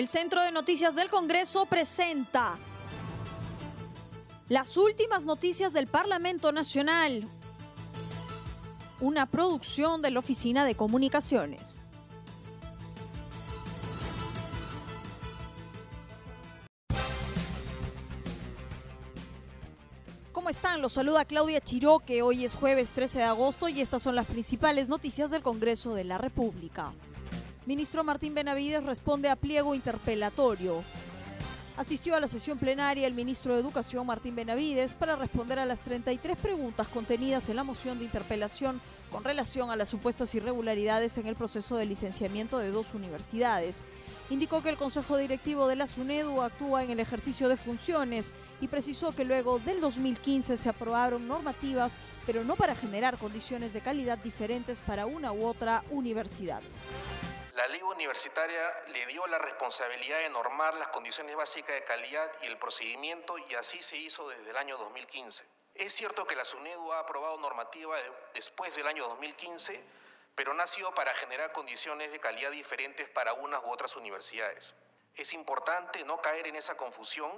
El Centro de Noticias del Congreso presenta las últimas noticias del Parlamento Nacional, una producción de la Oficina de Comunicaciones. ¿Cómo están? Los saluda Claudia Chiroque. Hoy es jueves 13 de agosto y estas son las principales noticias del Congreso de la República. Ministro Martín Benavides responde a pliego interpelatorio. Asistió a la sesión plenaria el ministro de Educación Martín Benavides para responder a las 33 preguntas contenidas en la moción de interpelación con relación a las supuestas irregularidades en el proceso de licenciamiento de dos universidades. Indicó que el Consejo Directivo de la SUNEDU actúa en el ejercicio de funciones y precisó que luego del 2015 se aprobaron normativas, pero no para generar condiciones de calidad diferentes para una u otra universidad. La ley universitaria le dio la responsabilidad de normar las condiciones básicas de calidad y el procedimiento y así se hizo desde el año 2015. Es cierto que la SUNEDU ha aprobado normativa después del año 2015, pero no ha sido para generar condiciones de calidad diferentes para unas u otras universidades. Es importante no caer en esa confusión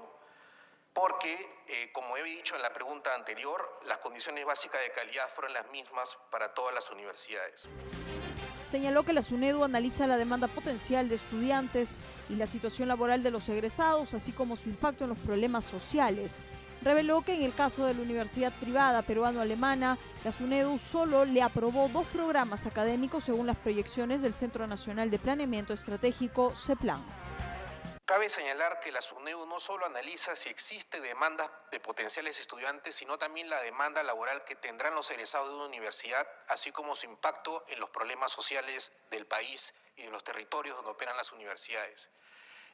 porque, eh, como he dicho en la pregunta anterior, las condiciones básicas de calidad fueron las mismas para todas las universidades señaló que la SUNEDU analiza la demanda potencial de estudiantes y la situación laboral de los egresados, así como su impacto en los problemas sociales. Reveló que en el caso de la Universidad Privada Peruano-Alemana, la SUNEDU solo le aprobó dos programas académicos según las proyecciones del Centro Nacional de Planeamiento Estratégico, CEPLAN. Cabe señalar que la SUNEDU no solo analiza si existe demanda de potenciales estudiantes, sino también la demanda laboral que tendrán los egresados de una universidad, así como su impacto en los problemas sociales del país y de los territorios donde operan las universidades.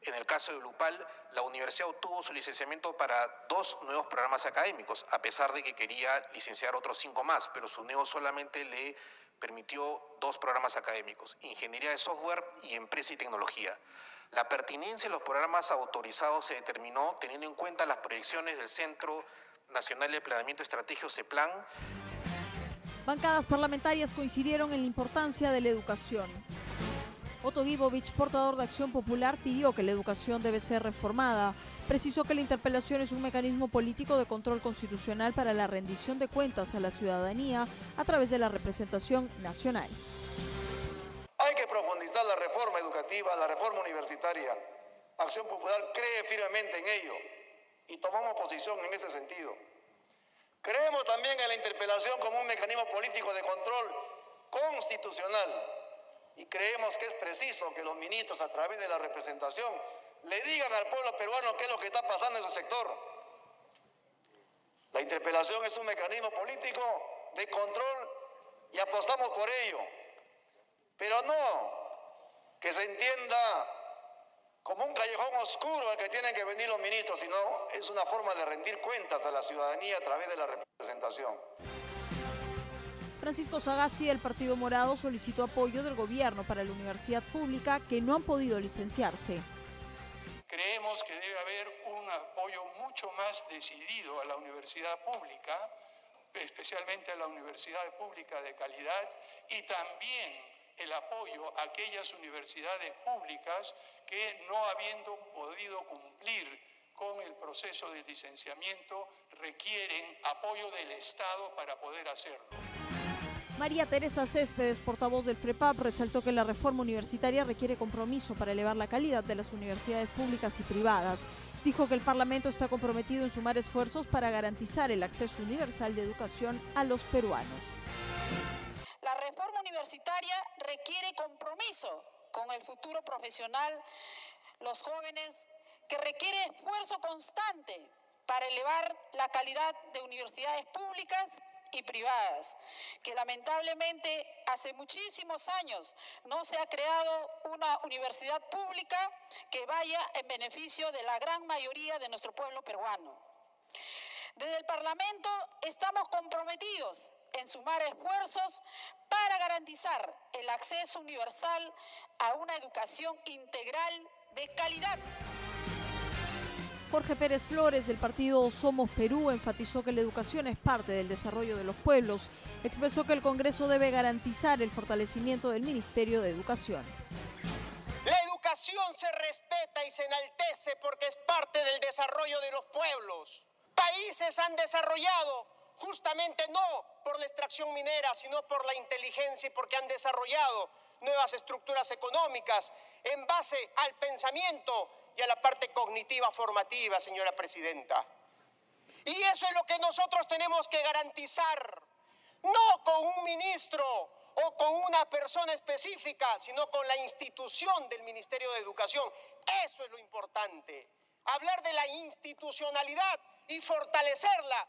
En el caso de Lupal, la universidad obtuvo su licenciamiento para dos nuevos programas académicos, a pesar de que quería licenciar otros cinco más, pero SUNEDU solamente le permitió dos programas académicos, Ingeniería de Software y Empresa y Tecnología. La pertinencia de los programas autorizados se determinó teniendo en cuenta las proyecciones del Centro Nacional de Planeamiento Estratégico CEPLAN. Bancadas parlamentarias coincidieron en la importancia de la educación. Otto Gibovich, portador de Acción Popular, pidió que la educación debe ser reformada. Precisó que la interpelación es un mecanismo político de control constitucional para la rendición de cuentas a la ciudadanía a través de la representación nacional. Educativa, la reforma universitaria. Acción Popular cree firmemente en ello y tomamos posición en ese sentido. Creemos también en la interpelación como un mecanismo político de control constitucional y creemos que es preciso que los ministros a través de la representación le digan al pueblo peruano qué es lo que está pasando en su sector. La interpelación es un mecanismo político de control y apostamos por ello. Pero no que se entienda como un callejón oscuro al que tienen que venir los ministros, sino es una forma de rendir cuentas a la ciudadanía a través de la representación. Francisco Sagasti del Partido Morado solicitó apoyo del gobierno para la universidad pública que no han podido licenciarse. Creemos que debe haber un apoyo mucho más decidido a la universidad pública, especialmente a la universidad pública de calidad y también el apoyo a aquellas universidades públicas que no habiendo podido cumplir con el proceso de licenciamiento requieren apoyo del Estado para poder hacerlo. María Teresa Céspedes, portavoz del FREPAP, resaltó que la reforma universitaria requiere compromiso para elevar la calidad de las universidades públicas y privadas. Dijo que el Parlamento está comprometido en sumar esfuerzos para garantizar el acceso universal de educación a los peruanos. Universitaria requiere compromiso con el futuro profesional, los jóvenes, que requiere esfuerzo constante para elevar la calidad de universidades públicas y privadas, que lamentablemente hace muchísimos años no se ha creado una universidad pública que vaya en beneficio de la gran mayoría de nuestro pueblo peruano. Desde el Parlamento estamos comprometidos en sumar esfuerzos para garantizar el acceso universal a una educación integral de calidad. Jorge Pérez Flores del partido Somos Perú enfatizó que la educación es parte del desarrollo de los pueblos. Expresó que el Congreso debe garantizar el fortalecimiento del Ministerio de Educación. La educación se respeta y se enaltece porque es parte del desarrollo de los pueblos. Países han desarrollado justamente no por la extracción minera, sino por la inteligencia y porque han desarrollado nuevas estructuras económicas en base al pensamiento y a la parte cognitiva formativa, señora presidenta. Y eso es lo que nosotros tenemos que garantizar, no con un ministro o con una persona específica, sino con la institución del Ministerio de Educación. Eso es lo importante. Hablar de la institucionalidad y fortalecerla,